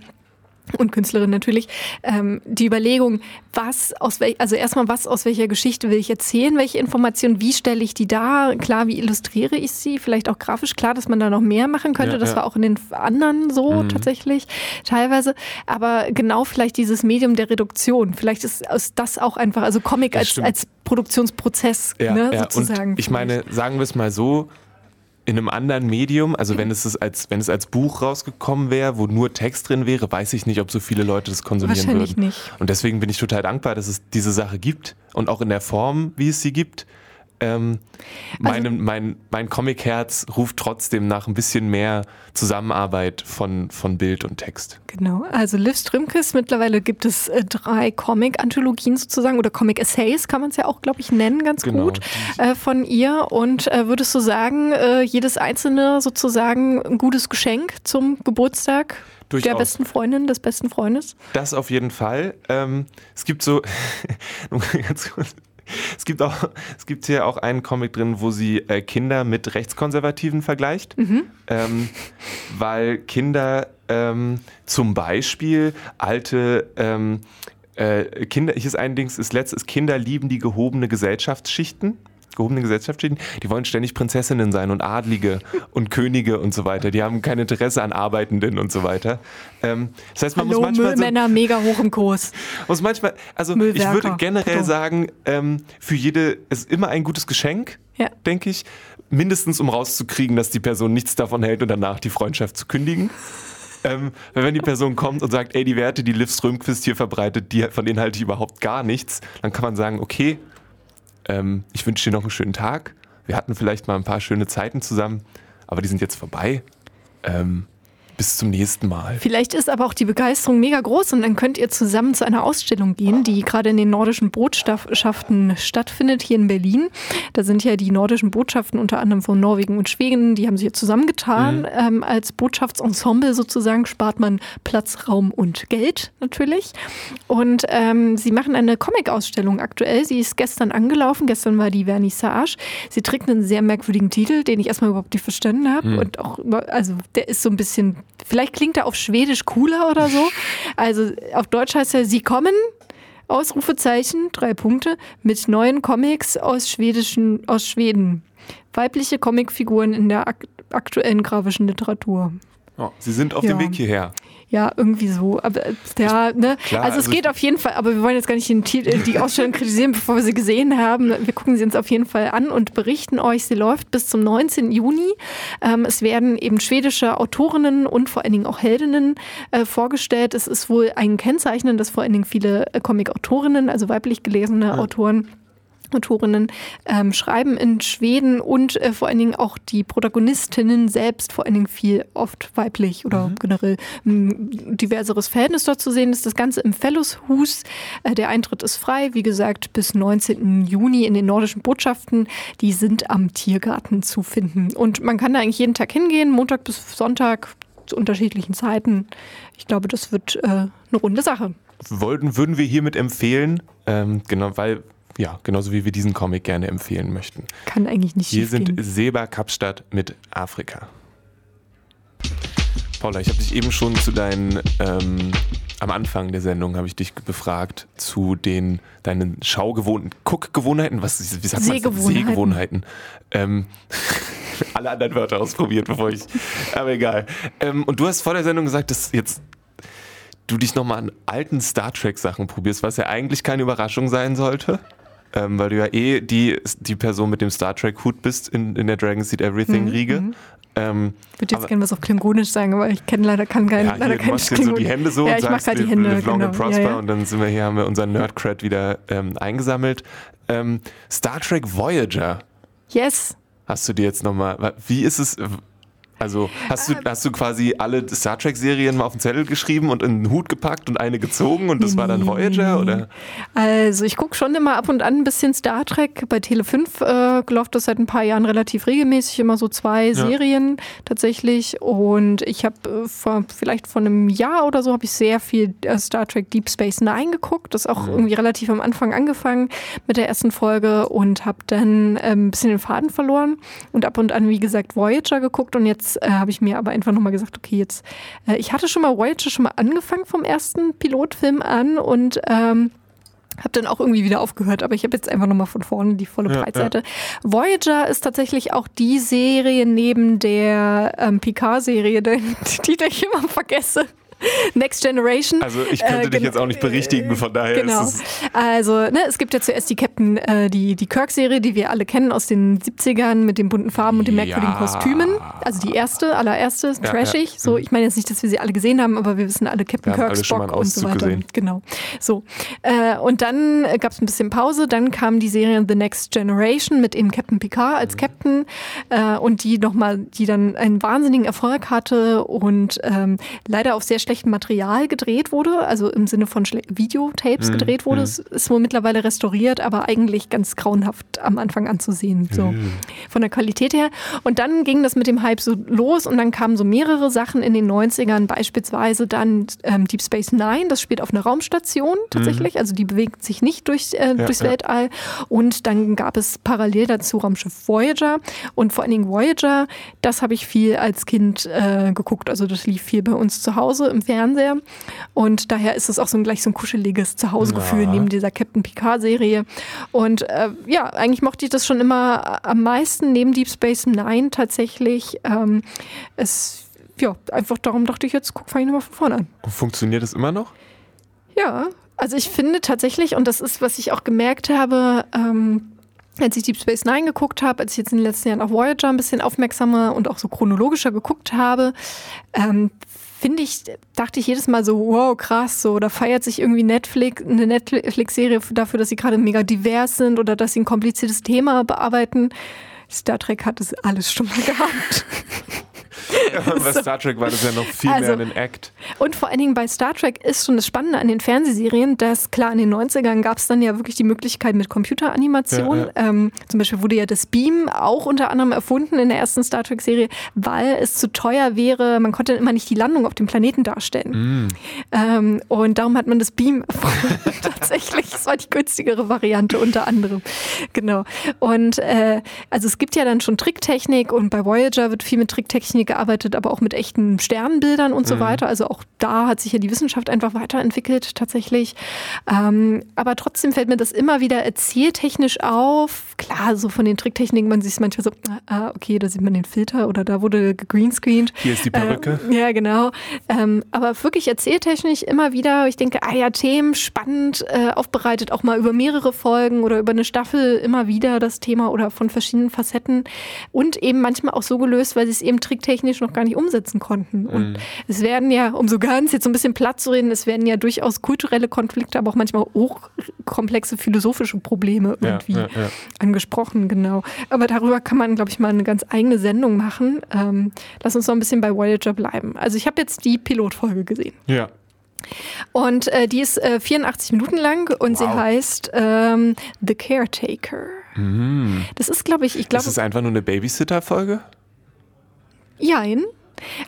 und Künstlerin natürlich, ähm, die Überlegung, was aus wel also erstmal was aus welcher Geschichte will ich erzählen, welche Informationen, wie stelle ich die dar, klar, wie illustriere ich sie, vielleicht auch grafisch, klar, dass man da noch mehr machen könnte, Ja, das ja. war auch in den anderen so tatsächlich teilweise, aber genau vielleicht dieses Medium der Reduktion, vielleicht ist aus das auch einfach, also Comic Das als, stimmt. als Produktionsprozess Ja, ne, sozusagen. Und ich meine, sagen wir es mal so, in einem anderen Medium, also wenn es, es als, wenn es als Buch rausgekommen wäre, wo nur Text drin wäre, weiß ich nicht, ob so viele Leute das konsumieren Wahrscheinlich würden. nicht. Und deswegen bin ich total dankbar, dass es diese Sache gibt und auch in der Form, wie es sie gibt. Ähm, meinem, mein, mein Comic-Herz ruft trotzdem nach ein bisschen mehr Zusammenarbeit von, von Bild und Text. Genau, also Liv Strömquist, mittlerweile gibt es äh, drei Comic-Anthologien sozusagen oder Comic-Essays kann man es ja auch, glaube ich, nennen, ganz Genau, gut äh, von ihr. Und äh, würdest du sagen, äh, jedes einzelne sozusagen ein gutes Geschenk zum Geburtstag der Durchaus. besten Freundin, des besten Freundes? Das auf jeden Fall. Ähm, es gibt so, nur ganz kurz. Es gibt auch, es gibt hier auch einen Comic drin, wo sie äh, Kinder mit Rechtskonservativen vergleicht, ähm, weil Kinder ähm, zum Beispiel alte ähm, äh, Kinder, hier ist ein Dings, ist letztes, Kinder lieben die gehobene Gesellschaftsschichten. Gehobene Gesellschaftsschichten, die wollen ständig Prinzessinnen sein und Adlige und Könige und so weiter. Die haben kein Interesse an Arbeitenden und so weiter. Ähm, das heißt, man Hallo, muss manchmal so, Müllmänner, mega hoch im Kurs. muss manchmal, also ich würde generell Pardon. sagen, ähm, für jede ist immer ein gutes Geschenk, Ja. denke ich. Mindestens um rauszukriegen, dass die Person nichts davon hält und danach die Freundschaft zu kündigen. Ähm, weil wenn die Person kommt und sagt, ey, die Werte, die Liv Strömquist hier verbreitet, die, von denen halte ich überhaupt gar nichts, dann kann man sagen, okay, ähm, ich wünsche dir noch einen schönen Tag. Wir hatten vielleicht mal ein paar schöne Zeiten zusammen, aber die sind jetzt vorbei. Ähm, bis zum nächsten Mal. Vielleicht ist aber auch die Begeisterung mega groß und dann könnt ihr zusammen zu einer Ausstellung gehen, die gerade in den nordischen Botschaften stattfindet, hier in Berlin. Da sind ja die nordischen Botschaften unter anderem von Norwegen und Schweden, die haben sich hier zusammengetan. Ähm, als Botschaftsensemble sozusagen spart man Platz, Raum und Geld natürlich. Und ähm, sie machen eine Comic-Ausstellung aktuell. Sie ist gestern angelaufen. Gestern war die Vernissage. Sie trägt einen sehr merkwürdigen Titel, den ich erstmal überhaupt nicht verstanden habe. Und auch, also der ist so ein bisschen, vielleicht klingt er auf Schwedisch cooler oder so. Also auf Deutsch heißt er, sie kommen. Ausrufezeichen, drei Punkte, mit neuen Comics aus, schwedischen, aus Schweden. Weibliche Comicfiguren in der ak aktuellen grafischen Literatur. Oh, Sie sind auf Ja. dem Weg hierher. Ja, irgendwie so. Aber äh, ja, ne? Klar, also es also geht ich- auf jeden Fall, aber wir wollen jetzt gar nicht den, Titel- äh, die Ausstellung kritisieren, bevor wir sie gesehen haben. Wir gucken sie uns auf jeden Fall an und berichten euch. Sie läuft bis zum 19. Juni. Ähm, es werden eben schwedische Autorinnen und vor allen Dingen auch Heldinnen äh, vorgestellt. Es ist wohl ein Kennzeichnen, dass vor allen Dingen viele äh, Comic-Autorinnen, also weiblich gelesene Autoren, Autorinnen ähm, schreiben in Schweden und äh, vor allen Dingen auch die Protagonistinnen selbst vor allen Dingen viel oft weiblich oder mhm. generell ein diverseres Verhältnis dort zu sehen ist. Das Ganze im Fellows-Hus. Äh, der Eintritt ist frei, wie gesagt, bis 19. Juni in den nordischen Botschaften. Die sind am Tiergarten zu finden. Und man kann da eigentlich jeden Tag hingehen, Montag bis Sonntag zu unterschiedlichen Zeiten. Ich glaube, das wird äh, eine runde Sache. Wollten, würden wir hiermit empfehlen, ähm, genau, weil ja, genauso wie wir diesen Comic gerne empfehlen möchten. Kann eigentlich nicht Hier sind Seba Kapstadt mit Afrika. Paula, ich habe dich eben schon zu deinen, ähm, am Anfang der Sendung habe ich dich befragt zu den deinen Schaugewohnten, Guckgewohnheiten, was wie sagt Sehgewohnheiten. Sehgewohnheiten. Ähm, alle anderen Wörter ausprobiert, bevor ich. Aber egal. Ähm, und du hast vor der Sendung gesagt, dass jetzt du dich nochmal an alten Star Trek Sachen probierst, was ja eigentlich keine Überraschung sein sollte ähm, weil du ja eh die, die Person mit dem Star Trek-Hut bist in, in der Dragon Seed Everything-Riege. Mhm. Ähm, ich würde jetzt gerne was auf Klingonisch sagen, aber ich kenne leider kann kein, ja, leider kein machst so die Hände so ja, und ich sagst, die Hände, live long genau. and prosper ja, ja. und dann sind wir hier, haben wir unseren Nerd-Cred wieder ähm, eingesammelt. Ähm, Star Trek Voyager. Yes. Hast du dir jetzt nochmal, wie ist es, also hast du, ähm. hast du quasi alle Star Trek-Serien mal auf den Zettel geschrieben und in den Hut gepackt und eine gezogen und das war dann Voyager? Oder? Also ich gucke schon immer ab und an ein bisschen Star Trek. Bei Tele 5 äh, läuft das seit ein paar Jahren relativ regelmäßig, immer so zwei ja. Serien tatsächlich. Und ich habe äh, vielleicht vor einem Jahr oder so habe ich sehr viel äh, Star Trek Deep Space Nine geguckt. Das auch mhm. irgendwie relativ am Anfang angefangen mit der ersten Folge und habe dann äh, ein bisschen den Faden verloren und ab und an, wie gesagt, Voyager geguckt und jetzt äh, habe ich mir aber einfach nochmal gesagt, okay, jetzt, äh, ich hatte schon mal Voyager schon mal angefangen vom ersten Pilotfilm an und ähm, habe dann auch irgendwie wieder aufgehört, aber ich habe jetzt einfach nochmal von vorne die volle ja, Breitseite. Ja. Voyager ist tatsächlich auch die Serie neben der ähm, Picard-Serie, die, die ich immer vergesse. Next Generation. Also ich könnte äh, dich jetzt auch nicht berichtigen, von daher genau. ist es. Also, ne, es gibt ja zuerst die Captain, äh, die, die Kirk-Serie, die wir alle kennen aus den 70ern mit den bunten Farben und den merkwürdigen ja. Kostümen. Also die erste, allererste, ja, trashig. Ja. So, mhm. ich meine jetzt nicht, dass wir sie alle gesehen haben, aber wir wissen alle Captain Kirk, Spock und so weiter. Gesehen. Genau. So. Äh, und dann gab es ein bisschen Pause, dann kam die Serie The Next Generation mit eben Captain Picard als mhm. Captain äh, und die nochmal, die dann einen wahnsinnigen Erfolg hatte und ähm, leider auf sehr schlechtem Material gedreht wurde, also im Sinne von Schle Videotapes mhm. gedreht wurde. Mhm. Es ist wohl mittlerweile restauriert, aber eigentlich ganz grauenhaft am Anfang anzusehen, so mhm. von der Qualität her. Und dann ging das mit dem Hype so los und dann kamen so mehrere Sachen in den 90ern, beispielsweise dann ähm, Deep Space Nine, das spielt auf einer Raumstation tatsächlich, mhm. also die bewegt sich nicht durch, äh, ja, durchs ja. Weltall. Und dann gab es parallel dazu Raumschiff Voyager und vor allen Dingen Voyager, das habe ich viel als Kind äh, geguckt, also das lief viel bei uns zu Hause im Fernseher. Und daher ist es auch so ein, gleich so ein kuscheliges Zuhausegefühl ja. neben dieser Captain Picard-Serie. Und äh, ja, eigentlich mochte ich das schon immer am meisten neben Deep Space Nine tatsächlich. Ähm, es ja, einfach darum dachte ich jetzt, guck, fange ich nochmal von vorne an. Funktioniert das immer noch? Ja, also ich finde tatsächlich, und das ist, was ich auch gemerkt habe, ähm, als ich Deep Space Nine geguckt habe, als ich jetzt in den letzten Jahren auch Voyager ein bisschen aufmerksamer und auch so chronologischer geguckt habe, ähm, finde ich, dachte ich jedes Mal so, wow, krass, so, da feiert sich irgendwie Netflix, eine Netflix-Serie dafür, dass sie gerade mega divers sind oder dass sie ein kompliziertes Thema bearbeiten. Star Trek hat es alles schon mal gehabt. Bei so. Star Trek war das ja noch viel also, mehr ein Act. Und vor allen Dingen bei Star Trek ist schon das Spannende an den Fernsehserien, dass klar, in den 90ern gab es dann ja wirklich die Möglichkeit mit Computeranimation. Ja, ja. Ähm, zum Beispiel wurde ja das Beam auch unter anderem erfunden in der ersten Star Trek-Serie, weil es zu teuer wäre. Man konnte immer nicht die Landung auf dem Planeten darstellen. Mm. Ähm, und darum hat man das Beam tatsächlich, das war die günstigere Variante unter anderem. Genau. Und äh, also es gibt ja dann schon Tricktechnik und bei Voyager wird viel mit Tricktechnik gearbeitet, aber auch mit echten Sternbildern und so mhm. weiter. Also auch da hat sich ja die Wissenschaft einfach weiterentwickelt tatsächlich. Ähm, aber trotzdem fällt mir das immer wieder erzähltechnisch auf. Klar, so von den Tricktechniken, man sieht es manchmal so, ah, okay, da sieht man den Filter oder da wurde gegreenscreened. Hier ist die Perücke. Ähm, ja, genau. Ähm, aber wirklich erzähltechnisch immer wieder, ich denke, ah ja, Themen spannend äh, aufbereitet, auch mal über mehrere Folgen oder über eine Staffel immer wieder das Thema oder von verschiedenen Facetten und eben manchmal auch so gelöst, weil sie es eben tricktechnisch noch gar nicht umsetzen konnten. Und mhm. es werden ja, umso so ganz jetzt so ein bisschen platt zu reden, es werden ja durchaus kulturelle Konflikte, aber auch manchmal hochkomplexe philosophische Probleme irgendwie ja, ja, ja. Angesprochen, genau. Aber darüber kann man, glaube ich, mal eine ganz eigene Sendung machen. Ähm, lass uns noch ein bisschen bei Voyager bleiben. Also ich habe jetzt die Pilotfolge gesehen. Ja. Und äh, die ist äh, 84 Minuten lang und wow. sie heißt ähm, The Caretaker. Mhm. Das ist, glaube ich, ich glaube. Ist es einfach nur eine Babysitter-Folge? Jein.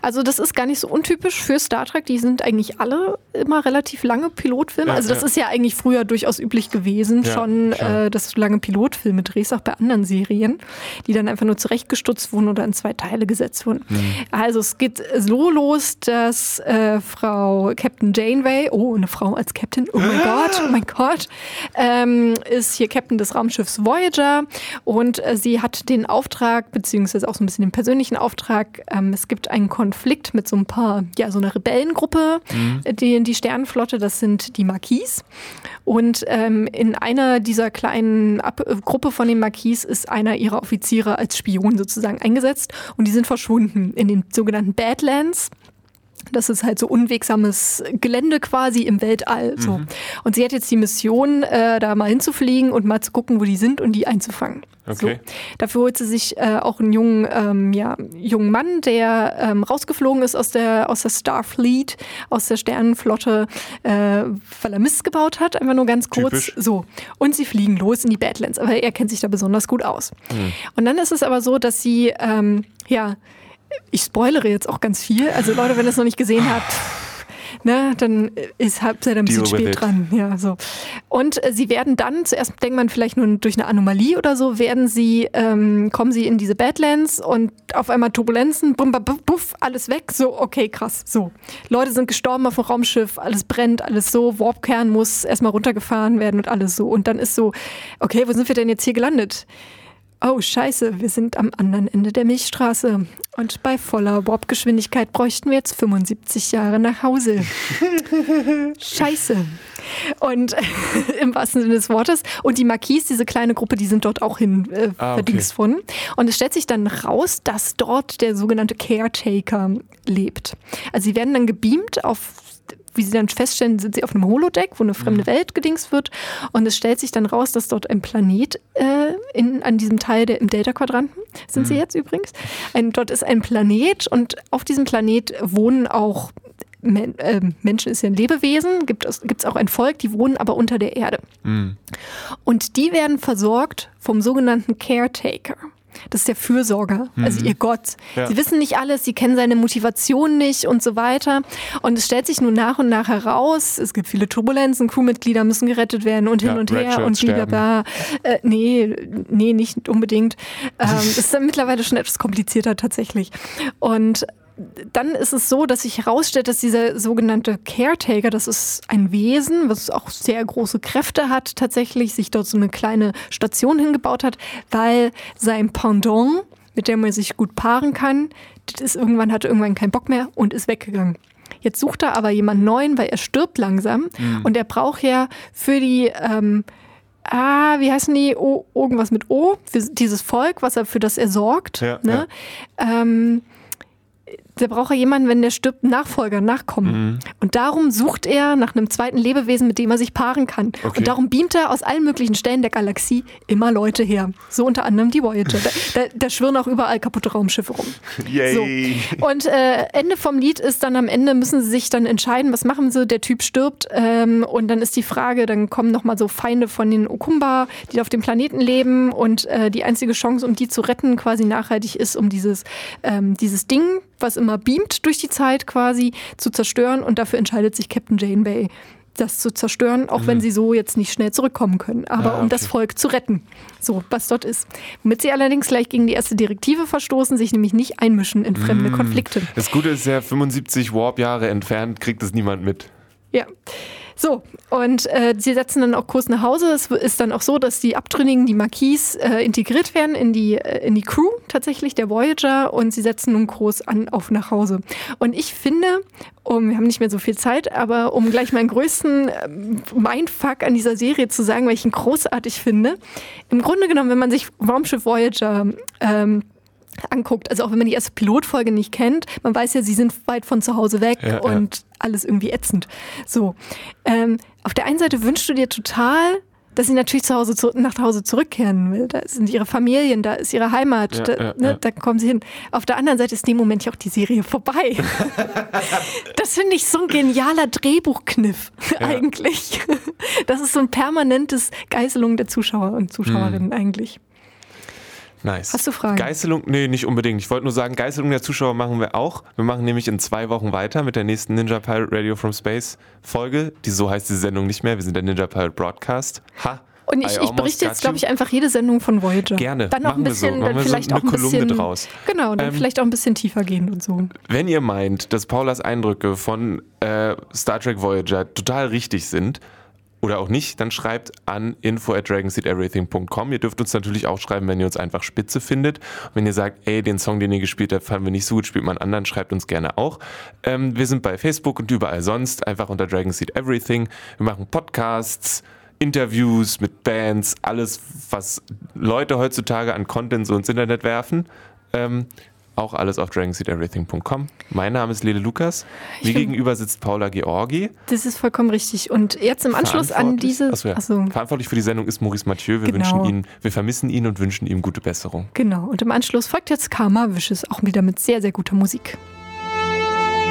Also das ist gar nicht so untypisch für Star Trek. Die sind eigentlich alle immer relativ lange Pilotfilme. Ja, also das ja. ist ja eigentlich früher durchaus üblich gewesen, ja, schon, äh, dass du lange Pilotfilme drehst, auch bei anderen Serien, die dann einfach nur zurechtgestutzt wurden oder in zwei Teile gesetzt wurden. Mhm. Also es geht so los, dass äh, Frau Captain Janeway, oh, eine Frau als Captain, oh mein Gott, oh mein Gott, ähm, ist hier Captain des Raumschiffs Voyager und äh, sie hat den Auftrag, beziehungsweise auch so ein bisschen den persönlichen Auftrag, ähm, es gibt ein einen Konflikt mit so ein paar, ja, so einer Rebellengruppe, mhm. die, die Sternenflotte, das sind die Marquis. Und ähm, in einer dieser kleinen Ab Gruppe von den Marquis ist einer ihrer Offiziere als Spion sozusagen eingesetzt und die sind verschwunden in den sogenannten Badlands. Das ist halt so unwegsames Gelände quasi im Weltall. So. Mhm. Und sie hat jetzt die Mission, äh, da mal hinzufliegen und mal zu gucken, wo die sind und die einzufangen. Okay. So. Dafür holt sie sich äh, auch einen jungen, ähm, ja, jungen Mann, der ähm, rausgeflogen ist aus der, aus der Starfleet, aus der Sternenflotte, äh, weil er Mist gebaut hat, einfach nur ganz kurz. Typisch. So. Und sie fliegen los in die Badlands, aber er kennt sich da besonders gut aus. Mhm. Und dann ist es aber so, dass sie, ähm, ja, ich spoilere jetzt auch ganz viel. Also Leute, wenn ihr es noch nicht gesehen habt, ne, dann ist halb seid ein bisschen spät dran. Ja, so. Und äh, sie werden dann, zuerst denkt man vielleicht nur durch eine Anomalie oder so, werden sie, ähm, kommen sie in diese Badlands und auf einmal Turbulenzen, bum, bum, buff, alles weg. So, okay, krass. So. Leute sind gestorben auf dem Raumschiff, alles brennt, alles so, Warpkern muss erstmal runtergefahren werden und alles so. Und dann ist so, okay, wo sind wir denn jetzt hier gelandet? Oh, scheiße, wir sind am anderen Ende der Milchstraße. Und bei voller Warpgeschwindigkeit bräuchten wir jetzt 75 Jahre nach Hause. scheiße. Und im wahrsten Sinne des Wortes. Und die Marquis, diese kleine Gruppe, die sind dort auch hin äh, ah, okay. worden. Und es stellt sich dann raus, dass dort der sogenannte Caretaker lebt. Also sie werden dann gebeamt auf wie sie dann feststellen, sind sie auf einem Holodeck, wo eine fremde mhm. Welt gedings wird. Und es stellt sich dann raus, dass dort ein Planet äh, in, an diesem Teil der, im Delta-Quadranten, sind mhm. sie jetzt übrigens, ein, dort ist ein Planet und auf diesem Planet wohnen auch Men äh, Menschen ist ja ein Lebewesen, gibt es gibt's auch ein Volk, die wohnen aber unter der Erde. Mhm. Und die werden versorgt vom sogenannten Caretaker. Das ist der Fürsorger, also mhm. ihr Gott. Ja. Sie wissen nicht alles, sie kennen seine Motivation nicht und so weiter. Und es stellt sich nun nach und nach heraus, es gibt viele Turbulenzen, Crewmitglieder müssen gerettet werden und ja, hin und her und blablabla. Äh, nee, nee, nicht unbedingt. Ähm, ist dann mittlerweile schon etwas komplizierter tatsächlich. Und dann ist es so, dass sich herausstellt, dass dieser sogenannte Caretaker, das ist ein Wesen, was auch sehr große Kräfte hat, tatsächlich sich dort so eine kleine Station hingebaut hat, weil sein Pendant, mit dem er sich gut paaren kann, das ist irgendwann hatte irgendwann keinen Bock mehr und ist weggegangen. Jetzt sucht er aber jemand neuen, weil er stirbt langsam mhm. und er braucht ja für die ähm, ah, wie heißen die? O, irgendwas mit O, für dieses Volk, was er für das er sorgt. Ja, ne? ja. Ähm, der braucht ja jemanden, wenn der stirbt, Nachfolger, Nachkommen. Mhm. Und darum sucht er nach einem zweiten Lebewesen, mit dem er sich paaren kann. Okay. Und darum beamt er aus allen möglichen Stellen der Galaxie immer Leute her. So unter anderem die Voyager. Da, da, da schwirren auch überall kaputte Raumschiffe rum. Yay. So. Und äh, Ende vom Lied ist dann am Ende, müssen sie sich dann entscheiden, was machen sie. Der Typ stirbt. Ähm, und dann ist die Frage, dann kommen nochmal so Feinde von den Okumba, die auf dem Planeten leben. Und äh, die einzige Chance, um die zu retten, quasi nachhaltig ist, um dieses, ähm, dieses Ding, was immer beamt durch die Zeit quasi, zu zerstören. Und dafür entscheidet sich Captain Janeway, das zu zerstören, auch mhm. wenn sie so jetzt nicht schnell zurückkommen können. Aber ah, okay. um das Volk zu retten. So, was dort ist. Womit sie allerdings gleich gegen die erste Direktive verstoßen, sich nämlich nicht einmischen in fremde mhm. Konflikte. Das Gute ist ja, 75 Warp-Jahre entfernt kriegt es niemand mit. Ja. So, und äh, sie setzen dann auch Kurs nach Hause. Es ist dann auch so, dass die Abtrünnigen, die Marquis, äh, integriert werden in die, äh, in die Crew tatsächlich der Voyager und sie setzen nun Kurs an auf nach Hause. Und ich finde, um, wir haben nicht mehr so viel Zeit, aber um gleich meinen größten ähm, Mindfuck an dieser Serie zu sagen, ihn großartig finde. Im Grunde genommen, wenn man sich Raumschiff Voyager ähm, anguckt. Also auch wenn man die erste Pilotfolge nicht kennt, man weiß ja, sie sind weit von zu Hause weg Ja, und ja. alles irgendwie ätzend. So. Ähm, auf der einen Seite wünschst du dir total, dass sie natürlich zu Hause zu, nach Hause zurückkehren will. Da sind ihre Familien, da ist ihre Heimat, Ja, da, ne, da kommen sie hin. Auf der anderen Seite ist in dem Moment ja auch die Serie vorbei. das finde ich so ein genialer Drehbuchkniff eigentlich. Das ist so ein permanentes Geißelung der Zuschauer und Zuschauerinnen eigentlich. Nice. Hast du Fragen? Geißelung, nee, nicht unbedingt. Ich wollte nur sagen, Geißelung der Zuschauer machen wir auch. Wir machen nämlich in zwei Wochen weiter mit der nächsten Ninja Pirate Radio from Space Folge. Die so heißt die Sendung nicht mehr. Wir sind der Ninja Pirate Broadcast. Ha. Und ich, ich berichte jetzt, glaube ich, einfach jede Sendung von Voyager. Gerne. Dann noch ein Machen so. bisschen, Machen dann so vielleicht eine auch ein Kolumne bisschen. draus. Genau, dann Ähm, vielleicht auch ein bisschen tiefer gehen und so. Wenn ihr meint, dass Paulas Eindrücke von äh, Star Trek Voyager total richtig sind oder auch nicht, dann schreibt an info at dragonseedeverything.com. Ihr dürft uns natürlich auch schreiben, wenn ihr uns einfach spitze findet. Und wenn ihr sagt, ey, den Song, den ihr gespielt habt, fanden wir nicht so gut, spielt einen anderen, schreibt uns gerne auch. Ähm, wir sind bei Facebook und überall sonst, einfach unter Dragonseed Everything. Wir machen Podcasts, Interviews mit Bands, alles, was Leute heutzutage an Content so ins Internet werfen. Ähm, auch alles auf dragonseedeverything.com. Mein Name ist Lele Lukas. Mir gegenüber sitzt Paula Georgi. Das ist vollkommen richtig. Und jetzt im Anschluss an diese. Achso, ja. Achso, Verantwortlich für die Sendung ist Maurice Mathieu. Wir Genau. wünschen ihn, wir vermissen ihn und wünschen ihm gute Besserung. genau. Und im Anschluss folgt jetzt Karma Wishes, auch wieder mit sehr, sehr guter Musik.